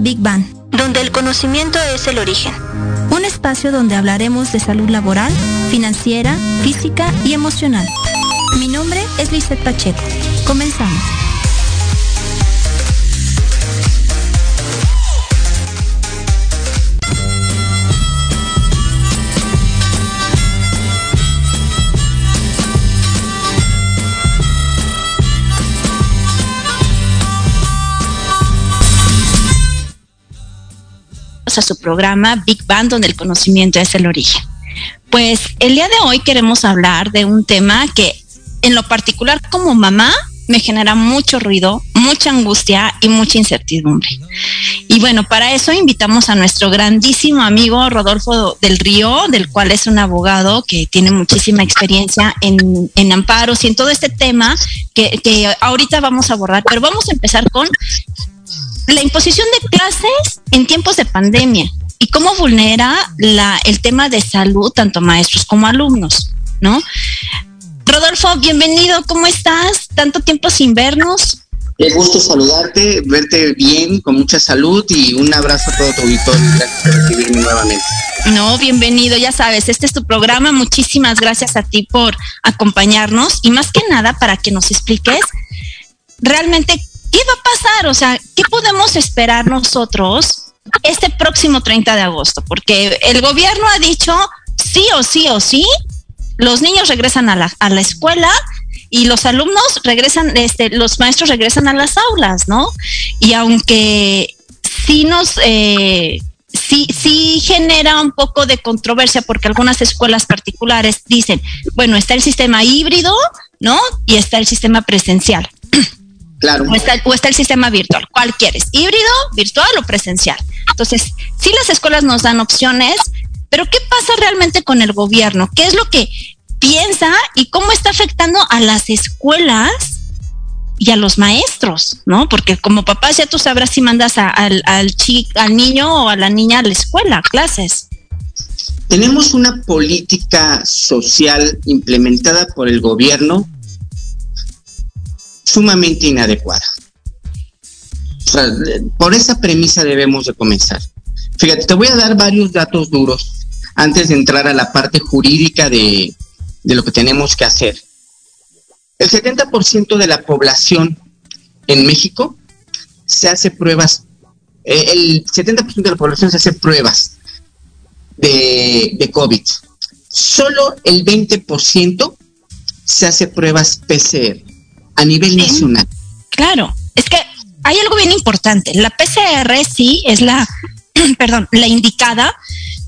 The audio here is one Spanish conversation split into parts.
Big Bang, donde el conocimiento es el origen. Un espacio donde hablaremos de salud laboral, financiera, física y emocional. Mi nombre es Lizeth Pacheco. Comenzamos. A su programa Big Bang, donde el conocimiento es el origen. Pues el día de hoy queremos hablar de un tema que en lo particular como mamá me genera mucho ruido, mucha angustia y mucha incertidumbre. Y bueno, para eso invitamos a nuestro grandísimo amigo Rodolfo del Río, del cual es un abogado que tiene muchísima experiencia en, en amparos y en todo este tema que, que ahorita vamos a abordar. Pero vamos a empezar con la imposición de clases en tiempos de pandemia y cómo vulnera la, el tema de salud tanto maestros como alumnos, ¿no? Rodolfo, bienvenido, ¿cómo estás? Tanto tiempo sin vernos. Qué gusto saludarte, verte bien, con mucha salud y un abrazo a todo tu auditorio. Gracias por recibirme nuevamente. No, bienvenido, ya sabes, este es tu programa. Muchísimas gracias a ti por acompañarnos y más que nada para que nos expliques realmente qué va a pasar, o sea, qué podemos esperar nosotros este próximo 30 de agosto, porque el gobierno ha dicho sí o sí o sí, los niños regresan a la, a la escuela y los alumnos regresan, este, los maestros regresan a las aulas, ¿no? Y aunque sí nos, eh, sí, sí genera un poco de controversia porque algunas escuelas particulares dicen, bueno, está el sistema híbrido, ¿no? Y está el sistema presencial. Claro. O está, o está el sistema virtual. ¿Cuál quieres? ¿Híbrido, virtual o presencial? Entonces, sí las escuelas nos dan opciones, pero ¿qué pasa realmente con el gobierno? ¿Qué es lo que piensa y cómo está afectando a las escuelas y a los maestros, ¿no? Porque como papás ya tú sabrás si mandas a- al, al, al niño o a la niña a la escuela, clases. Tenemos una política social implementada por el gobierno sumamente inadecuada. por esa premisa debemos de comenzar. Fíjate, te voy a dar varios datos duros antes de entrar a la parte jurídica de, lo que tenemos que hacer. El 70% de la población en México se hace pruebas, eh, el 70% de la población se hace pruebas de COVID. Solo el 20% se hace pruebas PCR a nivel nacional. Claro, es que hay algo bien importante. La PCR sí es la, perdón, la indicada,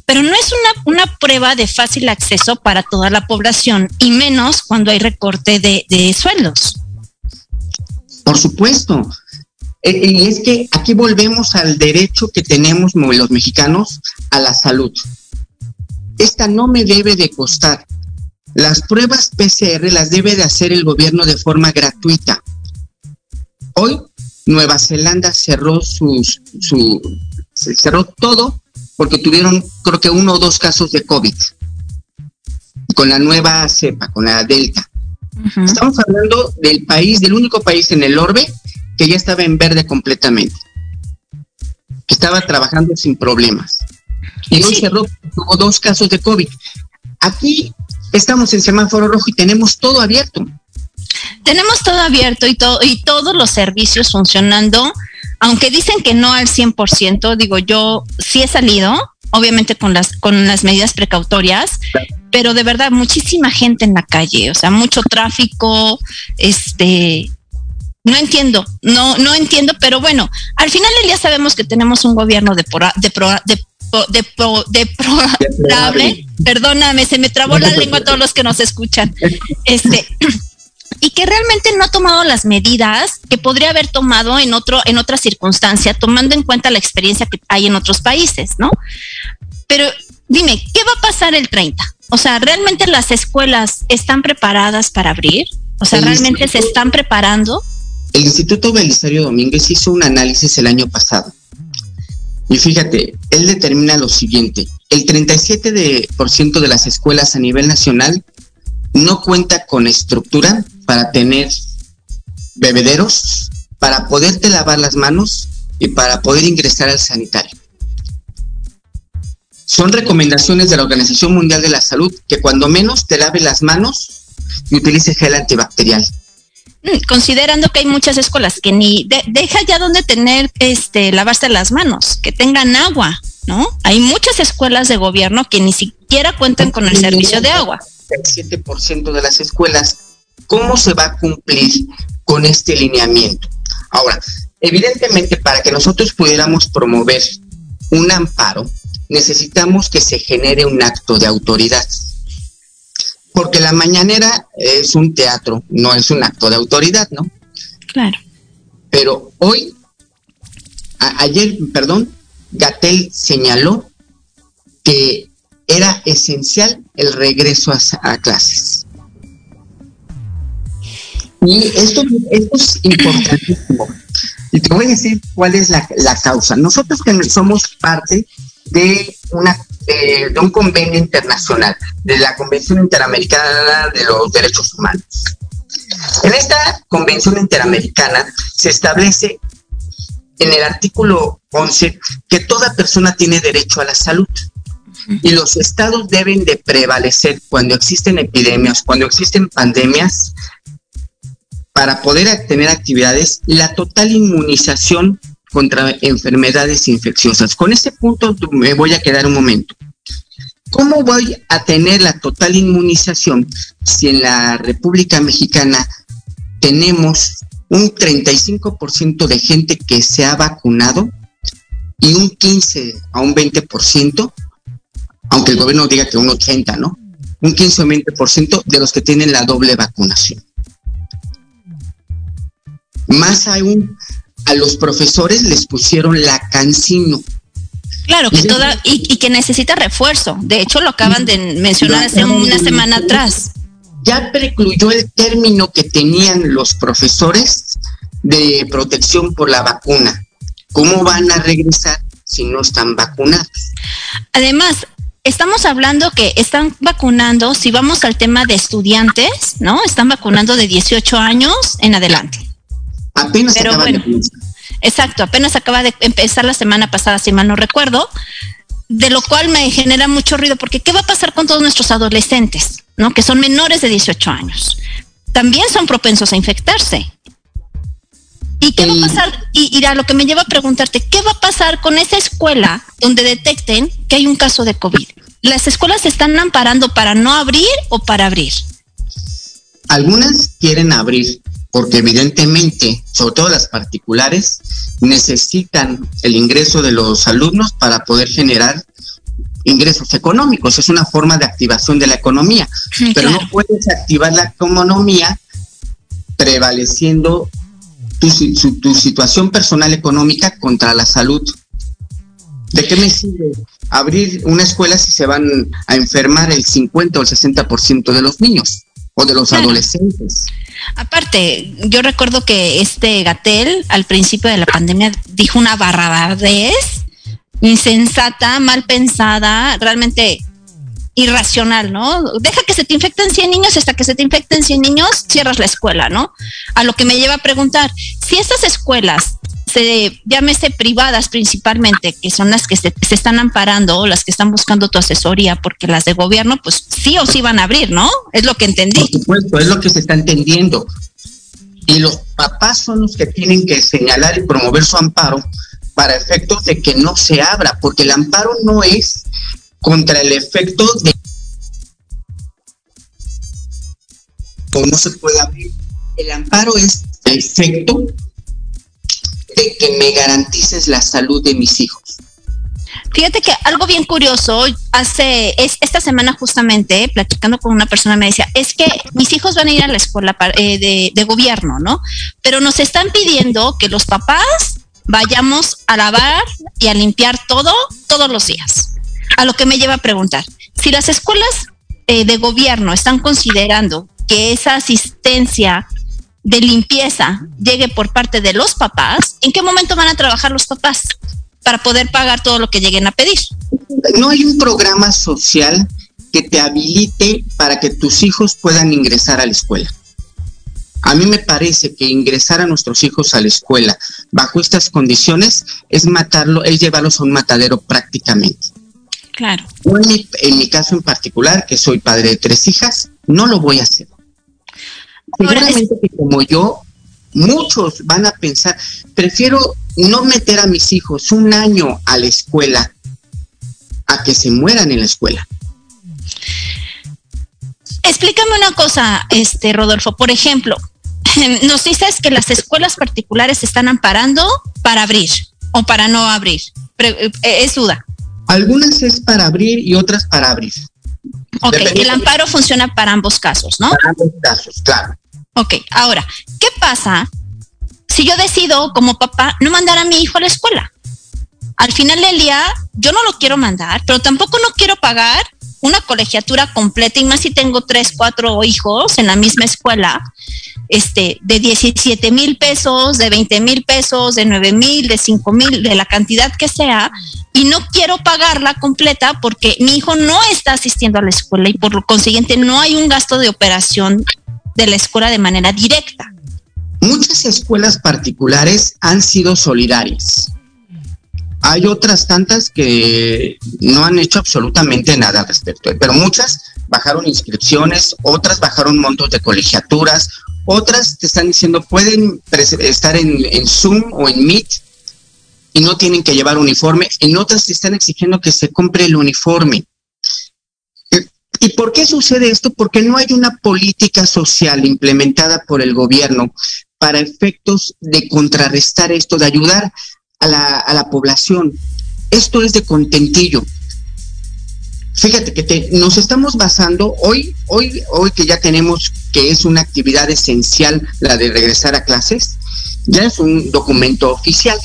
pero no es una, una prueba de fácil acceso para toda la población y menos cuando hay recorte de, de sueldos. Por supuesto. Eh, y es que aquí volvemos al derecho que tenemos los mexicanos a la salud. Esta no me debe de costar. Las pruebas PCR las debe de hacer el gobierno de forma gratuita. Hoy Nueva Zelanda cerró sus, su, cerró todo porque tuvieron creo que uno o dos casos de COVID con la nueva cepa, con la Delta. Estamos hablando del país, del único país en el orbe que ya estaba en verde completamente, que estaba trabajando sin problemas. Y hoy cerró, tuvo dos casos de COVID. Aquí estamos en semáforo rojo y tenemos todo abierto. Tenemos todo abierto y, todo, y todos los servicios funcionando, aunque dicen que no al 100%, digo yo, sí he salido, obviamente con las, con las medidas precautorias, pero de verdad muchísima gente en la calle, o sea, mucho tráfico, este, no entiendo, no, no entiendo, pero bueno, al final del día sabemos que tenemos un gobierno de, de, de de, de probable, perdóname, se me trabó la lengua a todos los que nos escuchan, este, y que realmente no ha tomado las medidas que podría haber tomado en otro, en otra circunstancia, tomando en cuenta la experiencia que hay en otros países, ¿no? Pero dime, ¿qué va a pasar el 30? O sea, ¿realmente las escuelas están preparadas para abrir? O sea, ¿realmente se están preparando? El Instituto Belisario Domínguez hizo un análisis el año pasado y fíjate, él determina lo siguiente, el 37% de, las escuelas a nivel nacional no cuenta con estructura para tener bebederos, para poderte lavar las manos y para poder ingresar al sanitario. Son recomendaciones de la Organización Mundial de la Salud que cuando menos te lave las manos y utilice gel antibacterial. Mm, considerando que hay muchas escuelas que ni deja ya donde tener este lavarse las manos, que tengan agua, ¿no? Hay muchas escuelas de gobierno que ni siquiera cuentan con el servicio de agua. El 7% de las escuelas, ¿cómo se va a cumplir con este lineamiento? Ahora, evidentemente para que nosotros pudiéramos promover un amparo, necesitamos que se genere un acto de autoridad porque la mañanera es un teatro, no es un acto de autoridad, ¿no? Claro. Pero hoy, ayer, perdón, Gatel señaló que era esencial el regreso a, clases. Y esto, es importantísimo. Y te voy a decir cuál es la, la causa. Nosotros que somos parte de una de, un convenio internacional, de la Convención Interamericana de los Derechos Humanos. En esta Convención Interamericana se establece en el artículo 11 que toda persona tiene derecho a la salud y los estados deben de prevalecer cuando existen epidemias, cuando existen pandemias, para poder tener actividades, la total inmunización contra enfermedades infecciosas. Con ese punto me voy a quedar un momento. ¿Cómo voy a tener la total inmunización si en la República Mexicana tenemos un 35% de gente que se ha vacunado y un 15 a un 20%, aunque el gobierno diga que un 80, ¿no? Un 15 o 20% de los que tienen la doble vacunación. Más aún, a los profesores les pusieron la cancino. Claro, que toda, y, que necesita refuerzo. De hecho, lo acaban de mencionar hace una semana atrás. Ya precluyó el término que tenían los profesores de protección por la vacuna. ¿Cómo van a regresar si no están vacunados? Además, estamos hablando que están vacunando, si vamos al tema de estudiantes, ¿no? Están vacunando de 18 años en adelante. Apenas Pero bueno. de. Exacto, apenas acaba de empezar la semana pasada, si mal no recuerdo, de lo cual me genera mucho ruido, porque ¿qué va a pasar con todos nuestros adolescentes, ¿no? que son menores de 18 años? También son propensos a infectarse. ¿Y qué va a pasar? Y, y a lo que me lleva a preguntarte, ¿qué va a pasar con esa escuela donde detecten que hay un caso de COVID? ¿Las escuelas se están amparando para no abrir o para abrir? Algunas quieren abrir porque evidentemente, sobre todo las particulares, necesitan el ingreso de los alumnos para poder generar ingresos económicos. Es una forma de activación de la economía, Sí, pero claro. no puedes activar la economía prevaleciendo tu, su- tu situación personal económica contra la salud. ¿De qué me sirve abrir una escuela si se van a enfermar el 50 o el 60% de los niños o de los Claro. adolescentes? Aparte, yo recuerdo que este Gatel al principio de la pandemia dijo una barrabadez insensata, mal pensada, realmente irracional, ¿no? Deja que se te infecten 100 niños, hasta que se te infecten 100 niños, cierras la escuela, ¿no? A lo que me lleva a preguntar, si estas escuelas se llámese privadas principalmente, que son las que se, están amparando o las que están buscando tu asesoría, porque las de gobierno, pues sí o sí van a abrir, ¿no? Es lo que entendí. Por supuesto, es lo que se está entendiendo. Y los papás son los que tienen que señalar y promover su amparo para efectos de que no se abra, porque el amparo no es contra el efecto de o no se puede abrir. El amparo es el efecto que me garantices la salud de mis hijos. Fíjate que algo bien curioso, hace es, esta semana justamente, platicando con una persona, me decía, es que mis hijos van a ir a la escuela eh, de, de gobierno, ¿no? Pero nos están pidiendo que los papás vayamos a lavar y a limpiar todo todos los días. A lo que me lleva a preguntar, si las escuelas eh, de gobierno están considerando que esa asistencia de limpieza llegue por parte de los papás, ¿en qué momento van a trabajar los papás para poder pagar todo lo que lleguen a pedir? no hay un programa social que te habilite para que tus hijos puedan ingresar a la escuela. A mí me parece que ingresar a nuestros hijos a la escuela bajo estas condiciones es matarlo, es llevarlos a un matadero prácticamente. Claro. En mi, en mi caso en particular, que soy padre de tres hijas, no lo voy a hacer. Seguramente que como yo, muchos van a pensar, prefiero no meter a mis hijos un año a la escuela a que se mueran en la escuela. Explícame una cosa, este Rodolfo. Por ejemplo, nos dices que las escuelas particulares se están amparando para abrir o para no abrir. Eh, es duda. Algunas es para abrir y otras para abrir. Ok, el amparo funciona para ambos casos, ¿no? Para ambos casos, claro. Ok, ahora, ¿qué pasa si yo decido como papá no mandar a mi hijo a la escuela? Al final del día, yo no lo quiero mandar, pero tampoco no quiero pagar una colegiatura completa, y más si tengo tres, cuatro hijos en la misma escuela, este, de 17 mil pesos, de 20 mil pesos, de 9 mil, de 5 mil, de la cantidad que sea, y no quiero pagarla completa porque mi hijo no está asistiendo a la escuela y por lo consiguiente no hay un gasto de operación de la escuela de manera directa. Muchas escuelas particulares han sido solidarias. Hay otras tantas que no han hecho absolutamente nada al respecto, pero muchas bajaron inscripciones, otras bajaron montos de colegiaturas, otras te están diciendo pueden estar en, en Zoom o en Meet y no tienen que llevar uniforme, en otras te están exigiendo que se compre el uniforme. ¿Y por qué sucede esto? Porque no hay una política social implementada por el gobierno para efectos de contrarrestar esto, de ayudar a la, población. Esto es de contentillo. Fíjate que te- nos estamos basando hoy, hoy, hoy que ya tenemos que es una actividad esencial la de regresar a clases, ya es un documento oficial.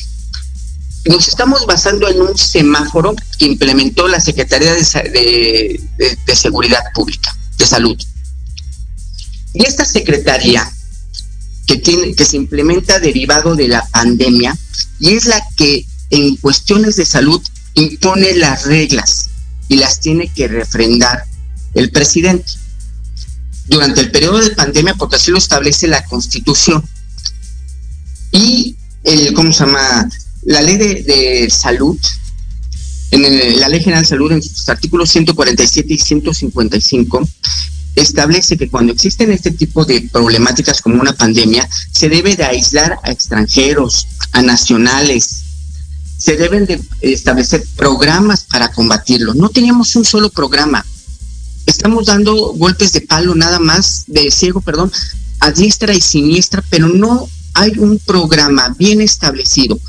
Nos estamos basando en un semáforo que implementó la Secretaría de, Seguridad Pública, de Salud. Y esta secretaría que, que se implementa derivado de la pandemia y es la que en cuestiones de salud impone las reglas y las tiene que refrendar el presidente durante el periodo de pandemia porque así lo establece la constitución. Y el, ¿cómo se llama? La ley de, salud, en la Ley General de Salud, en sus artículos 147 y 155, establece que cuando existen este tipo de problemáticas como una pandemia, se debe de aislar a extranjeros, a nacionales, se deben de establecer programas para combatirlo. No teníamos un solo programa. Estamos dando golpes de palo nada más, de ciego, perdón, a diestra y siniestra, pero no hay un programa bien establecido.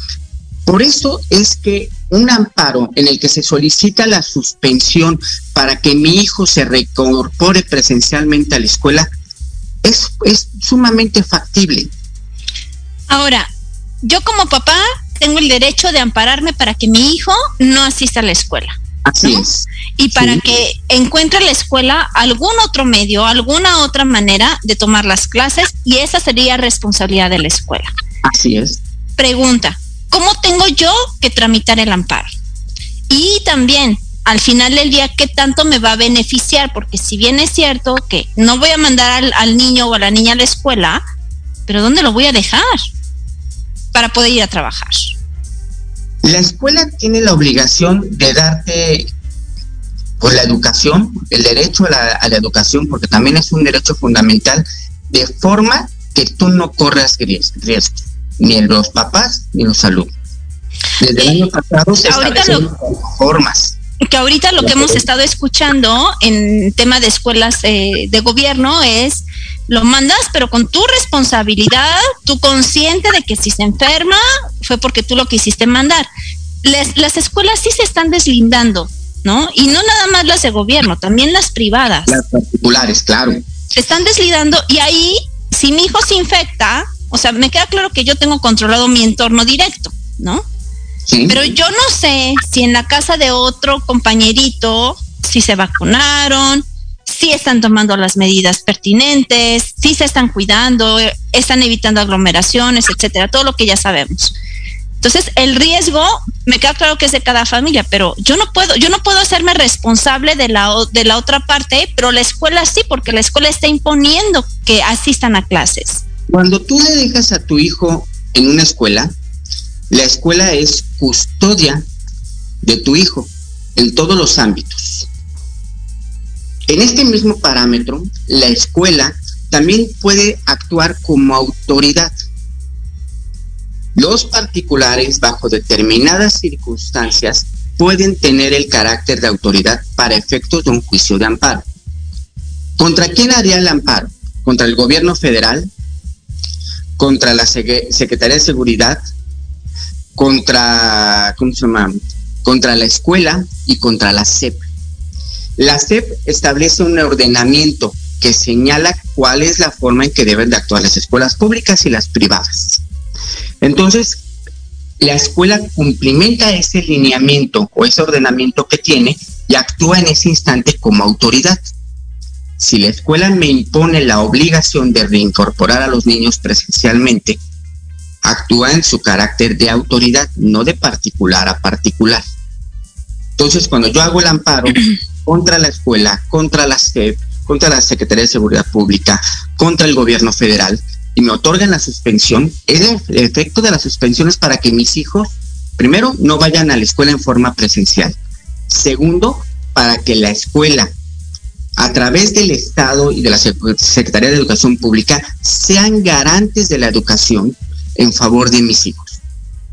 Por eso es que un amparo en el que se solicita la suspensión para que mi hijo se reincorpore presencialmente a la escuela es, es sumamente factible. Ahora, yo como papá tengo el derecho de ampararme para que mi hijo no asista a la escuela. Así es. Y para que encuentre la escuela algún otro medio, alguna otra manera de tomar las clases y esa sería responsabilidad de la escuela. Así es. Pregunta, ¿cómo tengo yo que tramitar el amparo? Y también, al final del día, ¿qué tanto me va a beneficiar? Porque si bien es cierto que no voy a mandar al, al niño o a la niña a la escuela, pero ¿dónde lo voy a dejar para poder ir a trabajar? La escuela tiene la obligación de darte pues la educación, el derecho a la, educación, porque también es un derecho fundamental, de forma que tú no corras riesgos, ni en los papás ni los alumnos. Desde el año pasado se establecen formas. Que ahorita lo que hemos estado escuchando en tema de escuelas eh, de gobierno es lo mandas, pero con tu responsabilidad, tú consciente de que si se enferma fue porque tú lo quisiste mandar. las escuelas sí se están deslindando, ¿no? Y no nada más las de gobierno, también las privadas. Las particulares, claro. Se están deslindando y ahí, si mi hijo se infecta, o sea, me queda claro que yo tengo controlado mi entorno directo, ¿no? Sí. Pero yo no sé si en la casa de otro compañerito, si se vacunaron, sí están tomando las medidas pertinentes, sí se están cuidando, están evitando aglomeraciones, etcétera, todo lo que ya sabemos. Entonces, el riesgo me queda claro que es de cada familia, pero yo no puedo, yo no puedo hacerme responsable de la, de la otra parte, pero la escuela sí, porque la escuela está imponiendo que asistan a clases. Cuando tú le dejas a tu hijo en una escuela, la escuela es custodia de tu hijo en todos los ámbitos. En este mismo parámetro, la escuela también puede actuar como autoridad. Los particulares, bajo determinadas circunstancias, pueden tener el carácter de autoridad para efectos de un juicio de amparo. ¿Contra quién haría el amparo? ¿Contra el gobierno federal? ¿Contra la Secretaría de Seguridad? ¿Contra, ¿cómo se llama? Contra la escuela y contra la CEP. La SEP establece un ordenamiento que señala cuál es la forma en que deben de actuar las escuelas públicas y las privadas. Entonces, la escuela cumplimenta ese lineamiento o ese ordenamiento que tiene y actúa en ese instante como autoridad. Si la escuela me impone la obligación de reincorporar a los niños presencialmente, actúa en su carácter de autoridad, no de particular a particular. Entonces, cuando yo hago el amparo, contra la escuela, contra la SEP, contra la Secretaría de Seguridad Pública, contra el gobierno federal, y me otorgan la suspensión, el efecto de la suspensión es para que mis hijos, primero, no vayan a la escuela en forma presencial. Segundo, para que la escuela, a través del Estado y de la Secretaría de Educación Pública, sean garantes de la educación en favor de mis hijos.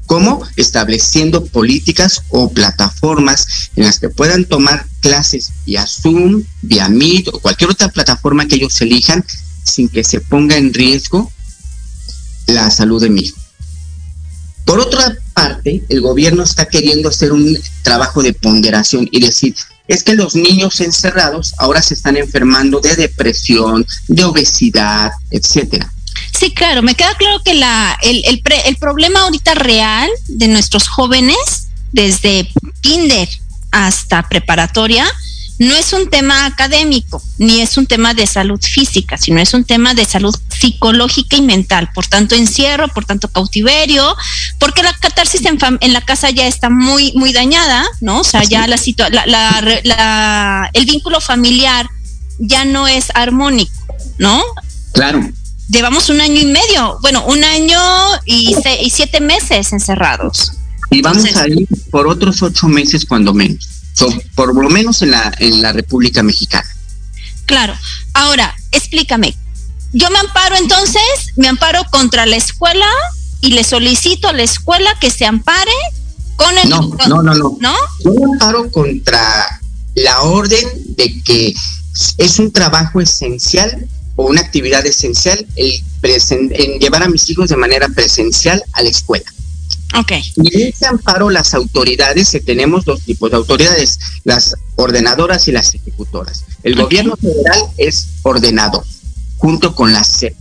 ¿Cómo? Estableciendo políticas o plataformas en las que puedan tomar clases vía Zoom, vía Meet o cualquier otra plataforma que ellos elijan sin que se ponga en riesgo la salud de mi hijo. Por otra parte, el gobierno está queriendo hacer un trabajo de ponderación y decir, es que los niños encerrados ahora se están enfermando de depresión, de obesidad, etcétera. Sí, claro, me queda claro que la, el, el, el problema ahorita real de nuestros jóvenes, desde kinder hasta preparatoria, no es un tema académico, ni es un tema de salud física, sino es un tema de salud psicológica y mental. Por tanto, encierro, por tanto, cautiverio, porque la catarsis en, en la casa ya está muy, muy dañada, ¿no? O sea, ya la, la, la, el vínculo familiar ya no es armónico, ¿no? Claro. llevamos un año y medio, bueno, un año y, y siete meses encerrados. Y vamos a ir por otros ocho meses cuando menos, por lo menos en la, en la República Mexicana. Claro. Ahora, explícame. Yo me amparo entonces, me amparo contra la escuela y le solicito a la escuela que se ampare con el... No, no, no, no. ¿No? Yo me amparo contra la orden de que es un trabajo esencial o una actividad esencial el en llevar a mis hijos de manera presencial a la escuela. Y en ese amparo las autoridades, que tenemos dos tipos de autoridades, las ordenadoras y las ejecutoras. El gobierno federal es ordenado, junto con la SEP.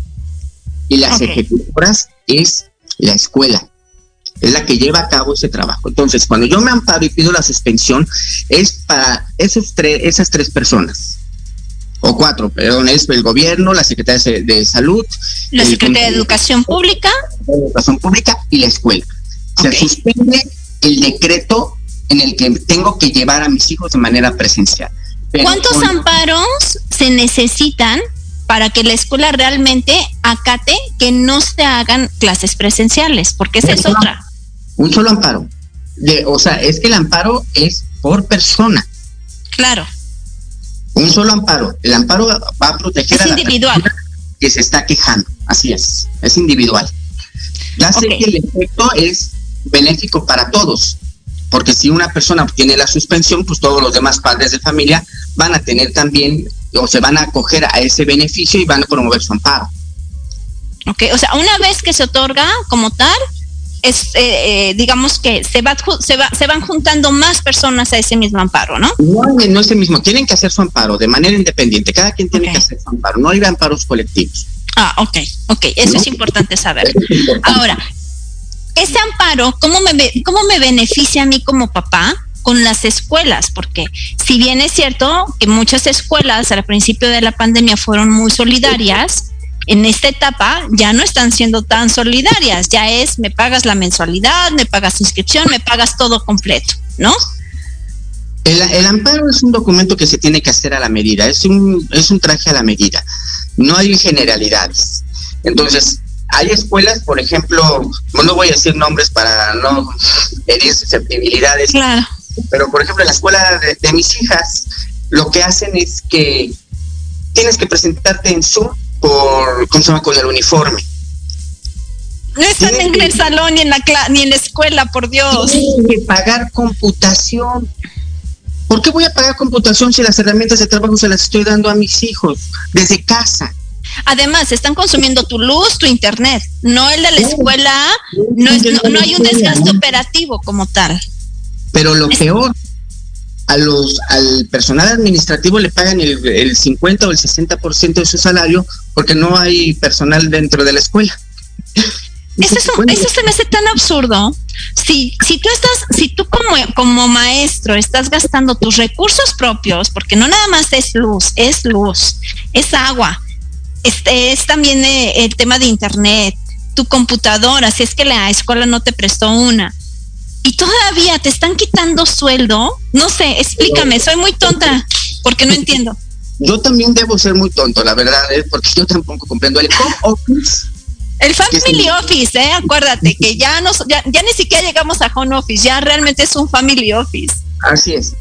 Y las ejecutoras es la escuela. Es la que lleva a cabo ese trabajo. Entonces, cuando yo me amparo y pido la suspensión, es para esos tres, esas tres personas o cuatro, perdón, es el gobierno, la Secretaría de Salud, la Secretaría de Educación Pública, Educación Pública y la escuela. Se suspende el decreto en el que tengo que llevar a mis hijos de manera presencial. ¿Cuántos amparos se necesitan para que la escuela realmente acate que no se hagan clases presenciales? Porque esa es otra. Un solo amparo. De, o sea, es que el amparo es por persona. Claro. Un solo amparo. El amparo va a proteger es a individual. que se está quejando. Así es. Es individual. Ya sé que el efecto es benéfico para todos, porque si una persona obtiene la suspensión, pues todos los demás padres de familia van a tener también o se van a acoger a ese beneficio y van a promover su amparo. Ok, o sea, una vez que se otorga como tal, es, eh, eh, digamos que se, va, se, va, se van juntando más personas a ese mismo amparo, ¿no? No, no es el mismo, tienen que hacer su amparo de manera independiente, cada quien tiene que hacer su amparo, no hay amparos colectivos. Ah, ok, ok, eso es importante saber. Ahora, ese amparo, ¿cómo me, ¿cómo me beneficia a mí como papá? con las escuelas, porque si bien es cierto que muchas escuelas al principio de la pandemia fueron muy solidarias, en esta etapa ya no están siendo tan solidarias, ya es me pagas la mensualidad, me pagas inscripción, me pagas todo completo, ¿no? El, el, amparo es un documento que se tiene que hacer a la medida, es un, es un traje a la medida, no hay generalidades. Entonces, hay escuelas, por ejemplo, no voy a decir nombres para no herir susceptibilidades, claro. pero por ejemplo, en la escuela de, mis hijas, lo que hacen es que tienes que presentarte en Zoom por, ¿cómo se llama? Con el uniforme. No están en el salón ni en la ni en la escuela, por Dios. Tienes que pagar computación. ¿Por qué voy a pagar computación si las herramientas de trabajo se las estoy dando a mis hijos desde casa? Además, están consumiendo tu luz, tu internet, no el de la escuela, no, hay un desgaste operativo como tal. Pero lo peor, a los, al personal administrativo le pagan el, el 50 o el 60% de su salario porque no hay personal dentro de la escuela. Eso, eso, se me hace tan absurdo. Si, si tú estás, si tú como, como maestro estás gastando tus recursos propios, porque no nada más es luz, es luz, es agua, este es también eh, el tema de internet, tu computadora, si es que la escuela no te prestó una. Y todavía te están quitando sueldo. No sé, explícame, soy muy tonta porque no entiendo. Yo también debo ser muy tonto, la verdad, ¿eh? porque yo tampoco comprendo el home office. El family office, ¿eh? acuérdate que ya, nos, ya, ya ni siquiera llegamos a home office, ya realmente es un family office. Así es.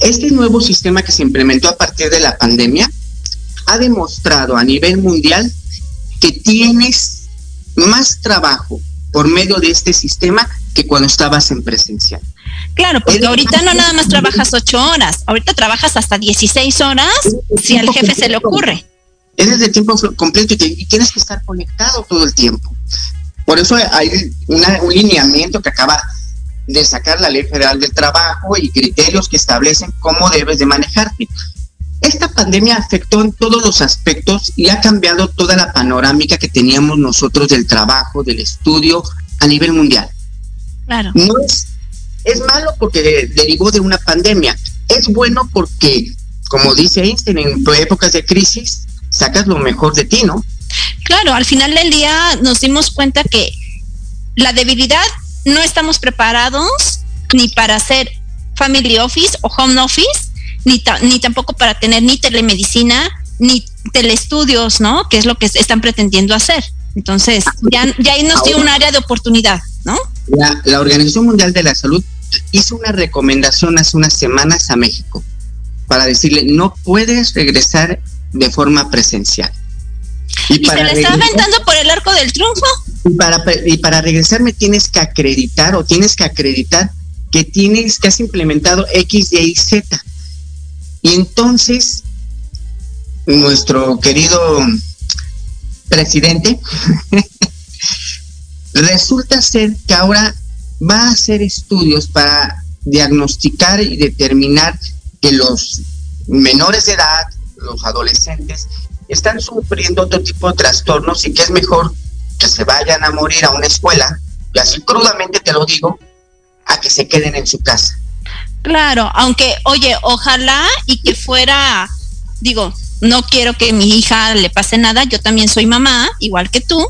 Este nuevo sistema que se implementó a partir de la pandemia ha demostrado a nivel mundial que tienes más trabajo por medio de este sistema que cuando estabas en presencial. Claro, porque ahorita no nada más trabajas ocho horas, ahorita trabajas hasta 16 horas si al jefe se le ocurre. Eres de tiempo completo y, tienes que estar conectado todo el tiempo. Por eso hay un lineamiento que acaba de sacar la Ley Federal del Trabajo y criterios que establecen cómo debes de manejarte. Esta pandemia afectó en todos los aspectos y ha cambiado toda la panorámica que teníamos nosotros del trabajo, del estudio a nivel mundial. Claro. No es, es malo porque derivó de una pandemia. Es bueno porque, como dice Einstein, en épocas de crisis sacas lo mejor de ti, ¿no? Claro, al final del día nos dimos cuenta que la debilidad no estamos preparados ni para hacer family office o home office ni, ni tampoco para tener ni telemedicina, ni telestudios, ¿no? Que es lo que están pretendiendo hacer. Entonces, ya, ya ahí nos dio un área de oportunidad, ¿no? La, la Organización Mundial de la Salud hizo una recomendación hace unas semanas a México para decirle, no puedes regresar de forma presencial. ¿Y, para se le está aventando por el arco del triunfo? Y para, y para regresar me tienes que acreditar o tienes que acreditar que tienes, que has implementado X, Y, Z. Y entonces, nuestro querido presidente, resulta ser que ahora va a hacer estudios para diagnosticar y determinar que los menores de edad, los adolescentes, están sufriendo otro tipo de trastornos y que es mejor que se vayan a morir a una escuela, y así crudamente te lo digo, a que se queden en su casa. Claro, aunque, oye, ojalá y que fuera, digo, no quiero que mi hija le pase nada, yo también soy mamá, igual que tú,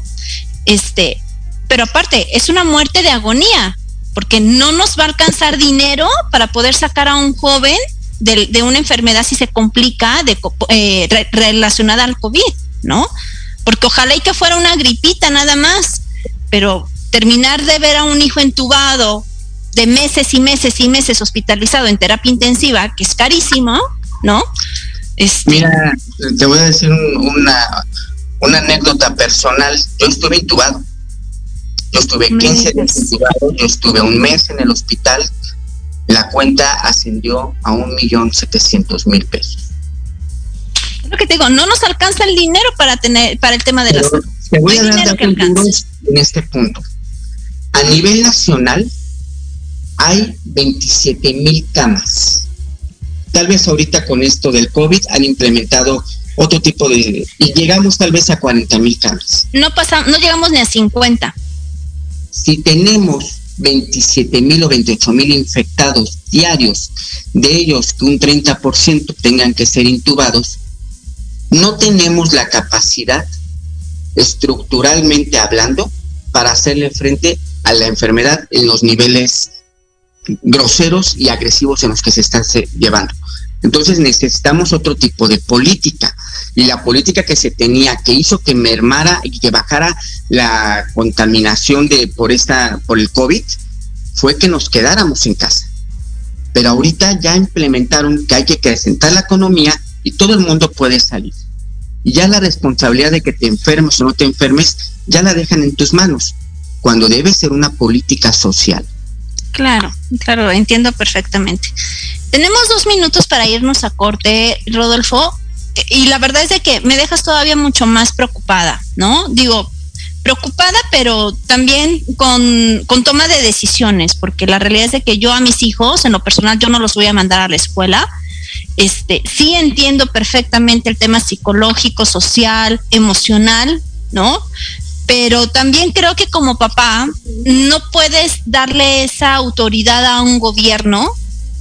este, pero aparte, es una muerte de agonía, porque no nos va a alcanzar dinero para poder sacar a un joven de, una enfermedad si se complica de, eh, relacionada al COVID, ¿no? Porque ojalá y que fuera una gripita nada más, pero terminar de ver a un hijo entubado de meses y meses y meses hospitalizado en terapia intensiva, que es carísimo, ¿no? Este, Mira, te voy a decir una, una anécdota personal. Yo estuve intubado. Yo estuve 15 días intubado, yo estuve un mes en el hospital. La cuenta ascendió a un millón setecientos mil pesos. Lo que te digo, no nos alcanza el dinero para tener para el tema de la salud. Te voy a dar en este punto. A nivel nacional hay 27 mil camas Tal vez ahorita con esto del COVID han implementado otro tipo de... y llegamos tal vez a 40 mil camas. No pasamos, no llegamos ni a 50. Si tenemos 27 mil o 28 mil infectados diarios, de ellos que un 30% tengan que ser intubados, no tenemos la capacidad, estructuralmente hablando, para hacerle frente a la enfermedad en los niveles groseros y agresivos en los que se están llevando. Entonces necesitamos otro tipo de política. Y la política que se tenía, que hizo que mermara y que bajara la contaminación de por esta, por el COVID, fue que nos quedáramos en casa. Pero ahorita ya implementaron que hay que acrecentar la economía y todo el mundo puede salir. Y ya la responsabilidad de que te enfermes o no te enfermes, ya la dejan en tus manos, cuando debe ser una política social. Claro, claro, entiendo perfectamente. Tenemos dos minutos para irnos a corte, Rodolfo, y la verdad es de que me dejas todavía mucho más preocupada, ¿no? Digo, preocupada, pero también con, con, toma de decisiones, porque la realidad es de que yo a mis hijos, en lo personal, yo no los voy a mandar a la escuela. Este, sí entiendo perfectamente el tema psicológico, social, emocional, ¿no? Pero también creo que como papá no puedes darle esa autoridad a un gobierno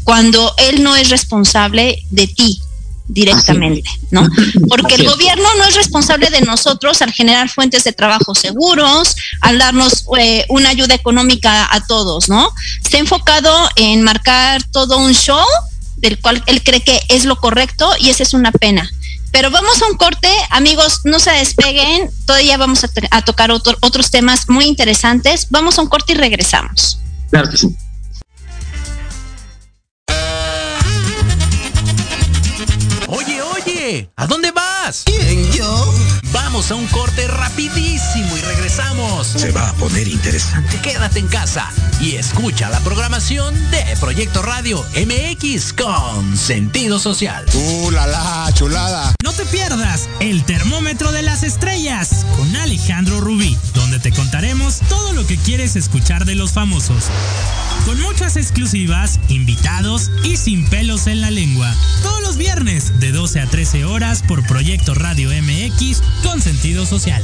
cuando él no es responsable de ti directamente, ¿no? Porque el gobierno no es responsable de nosotros al generar fuentes de trabajo seguros, al darnos eh, una ayuda económica a todos, ¿no? Se ha enfocado en marcar todo un show del cual él cree que es lo correcto y esa es una pena. Pero vamos a un corte, amigos, no se despeguen, todavía vamos a, tocar otros temas muy interesantes. Vamos a un corte y regresamos. Claro que sí. ¿A dónde vas? ¿Quién, yo? Vamos a un corte rapidísimo y regresamos. Se va a poner interesante. Quédate en casa y escucha la programación de Proyecto Radio MX con sentido social. ¡Uh, la, la chulada! No te pierdas el termómetro de las estrellas con Alejandro Rubí, donde te contaremos todo lo que quieres escuchar de los famosos. Con muchas exclusivas, invitados y sin pelos en la lengua. Todos los viernes de 12 a 13 horas por Proyecto Radio MX con sentido social.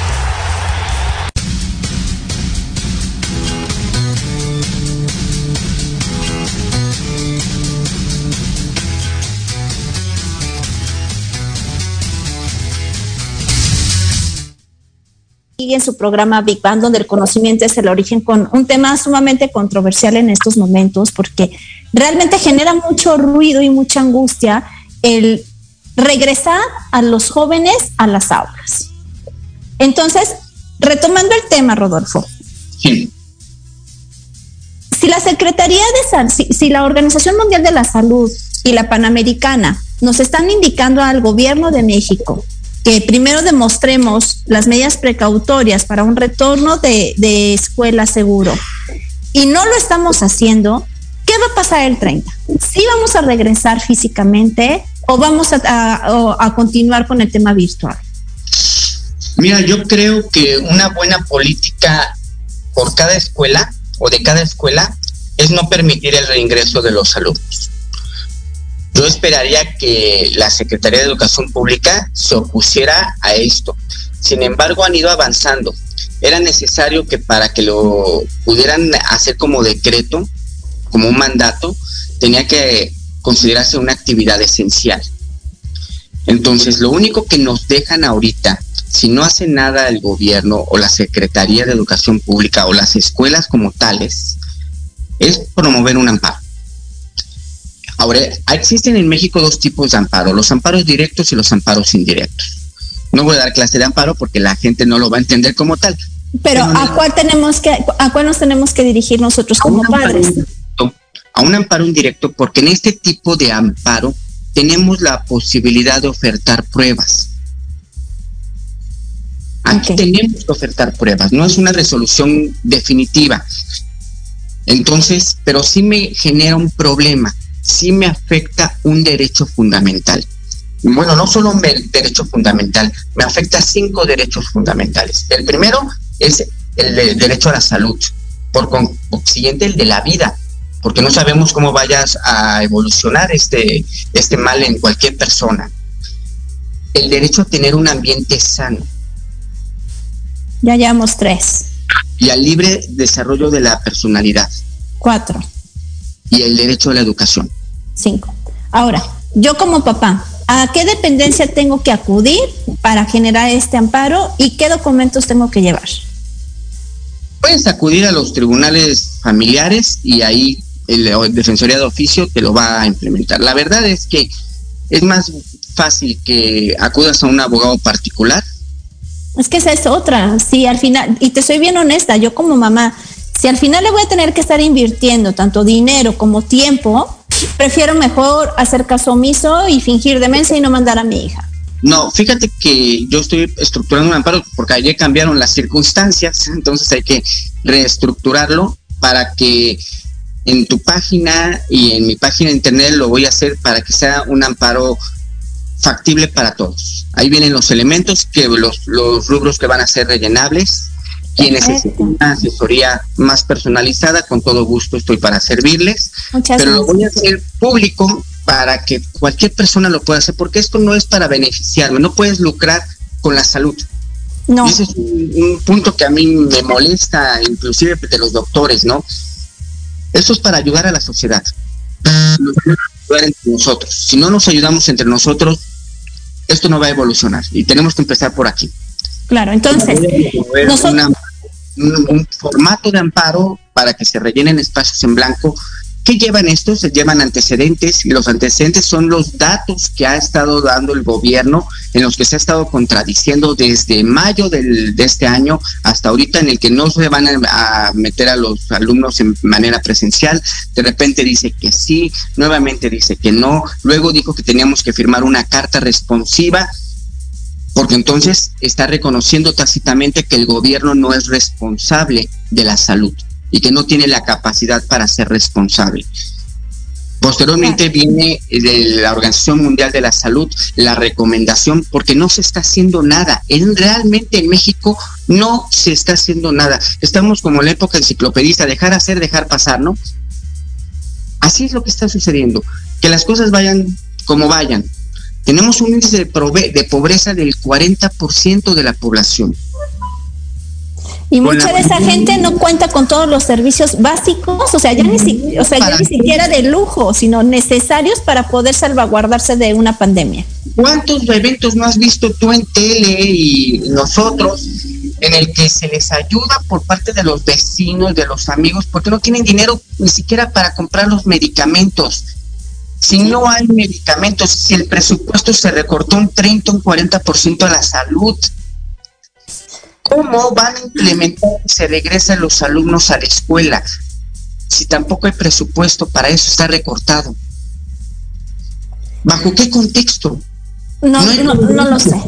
En su programa Big Bang, donde el conocimiento es el origen, con un tema sumamente controversial en estos momentos, porque realmente genera mucho ruido y mucha angustia el regresar a los jóvenes a las aulas. Entonces, retomando el tema, Rodolfo. Si la Secretaría de Salud, si la Organización Mundial de la Salud y la Panamericana nos están indicando al gobierno de México que primero demostremos las medidas precautorias para un retorno de, escuela seguro y no lo estamos haciendo, ¿qué va a pasar el 30? ¿Sí vamos a regresar físicamente o vamos a, continuar con el tema virtual? Mira, yo creo que una buena política por cada escuela o de cada escuela es no permitir el reingreso de los alumnos. Yo esperaría que la Secretaría de Educación Pública se opusiera a esto. Sin embargo, han ido avanzando. Era necesario que para que lo pudieran hacer como decreto, como un mandato, tenía que considerarse una actividad esencial. Entonces, lo único que nos dejan ahorita, si no hace nada el gobierno o la Secretaría de Educación Pública o las escuelas como tales, es promover un amparo. Ahora, existen en México dos tipos de amparo, los amparos directos y los amparos indirectos. No voy a dar clase de amparo porque la gente no lo va a entender como tal. Pero ¿a cuál tenemos que, a cuál nos tenemos que dirigir nosotros como padres? a un amparo indirecto, porque en este tipo de amparo tenemos la posibilidad de ofertar pruebas. Aquí tenemos que ofertar pruebas, no es una resolución definitiva. Entonces, pero sí me genera un problema sí me afecta un derecho fundamental. Bueno, no solo un derecho fundamental, me afecta cinco derechos fundamentales. El primero es el derecho a la salud, por consiguiente el de la vida, porque no sabemos cómo vayas a evolucionar este, este mal en cualquier persona. El derecho a tener un ambiente sano. Ya llevamos tres. Y al libre desarrollo de la personalidad. Cuatro y el derecho a la educación. Cinco. Ahora, yo como papá, ¿a qué dependencia tengo que acudir para generar este amparo y qué documentos tengo que llevar? Puedes acudir a los tribunales familiares y ahí el, Defensoría de Oficio te lo va a implementar. La verdad es que es más fácil que acudas a un abogado particular. Es que esa es otra. Sí, al final, y te soy bien honesta, yo como mamá, si al final le voy a tener que estar invirtiendo tanto dinero como tiempo, prefiero mejor hacer caso omiso y fingir demencia y no mandar a mi hija. No, fíjate que yo estoy estructurando un amparo porque ayer cambiaron las circunstancias, entonces hay que reestructurarlo para que en tu página y en mi página de internet lo voy a hacer para que sea un amparo factible para todos. Ahí vienen los elementos, que los, los rubros que van a ser rellenables, Quienes necesitan una asesoría más personalizada, con todo gusto estoy para servirles. Muchas pero lo voy a hacer público para que cualquier persona lo pueda hacer, porque esto no es para beneficiarme, no puedes lucrar con la salud. No. Ese es un, un punto que a mí me molesta, inclusive de los doctores, ¿no? Eso es para ayudar a la sociedad. Nos ayudar entre nosotros. Si no nos ayudamos entre nosotros, esto no va a evolucionar y tenemos que empezar por aquí. Claro, entonces, nosotros- una- un, formato de amparo para que se rellenen espacios en blanco. ¿Qué llevan estos? Se llevan antecedentes y los antecedentes son los datos que ha estado dando el gobierno en los que se ha estado contradiciendo desde mayo del, de este año hasta ahorita en el que no se van a meter a los alumnos en manera presencial. De repente dice que sí, nuevamente dice que no, luego dijo que teníamos que firmar una carta responsiva porque entonces está reconociendo tácitamente que el gobierno no es responsable de la salud y que no tiene la capacidad para ser responsable. Posteriormente viene de la Organización Mundial de la Salud la recomendación porque no se está haciendo nada. En, realmente en México no se está haciendo nada. Estamos como en la época enciclopedista, dejar hacer, dejar pasar, ¿no? Así es lo que está sucediendo. Que las cosas vayan como vayan. Tenemos un índice de, prove- de pobreza del 40% de la población. Y mucha la- de esa gente no cuenta con todos los servicios básicos, o sea, ya ni, si- o sea, ya ni siquiera de lujo, sino necesarios para poder salvaguardarse de una pandemia. ¿Cuántos eventos no has visto tú en tele y nosotros en el que se les ayuda por parte de los vecinos, de los amigos, porque no tienen dinero ni siquiera para comprar los medicamentos? Si no hay medicamentos, si el presupuesto se recortó un 30, un 40% a la salud, ¿cómo van a implementar que se regresen los alumnos a la escuela? Si tampoco hay presupuesto para eso, está recortado. ¿Bajo qué contexto? No, No no, no lo sé.